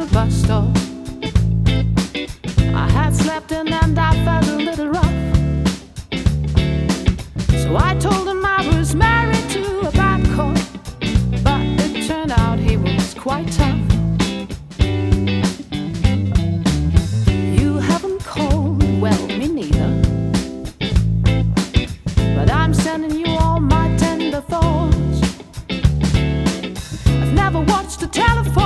the bus stop. I had slept in and I felt a little rough. So I told him I was married to a bad cop, but it turned out he was quite tough. You haven't called, well, me neither. But I'm sending you all my tender thoughts. I've never watched a telephone.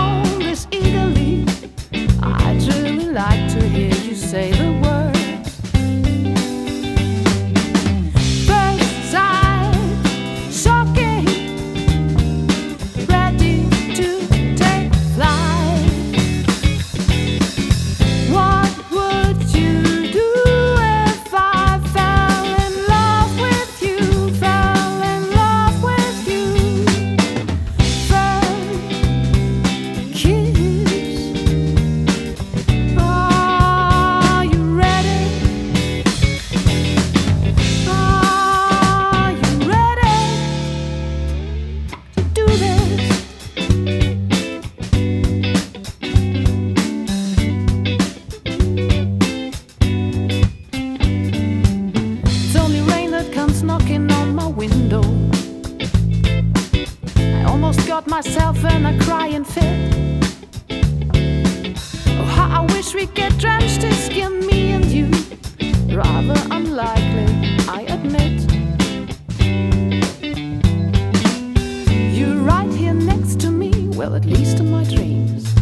Got myself in a crying fit. Oh, how I wish we get drenched to skin, me and you. Rather unlikely, I admit. You're right here next to me, well, at least in my dreams.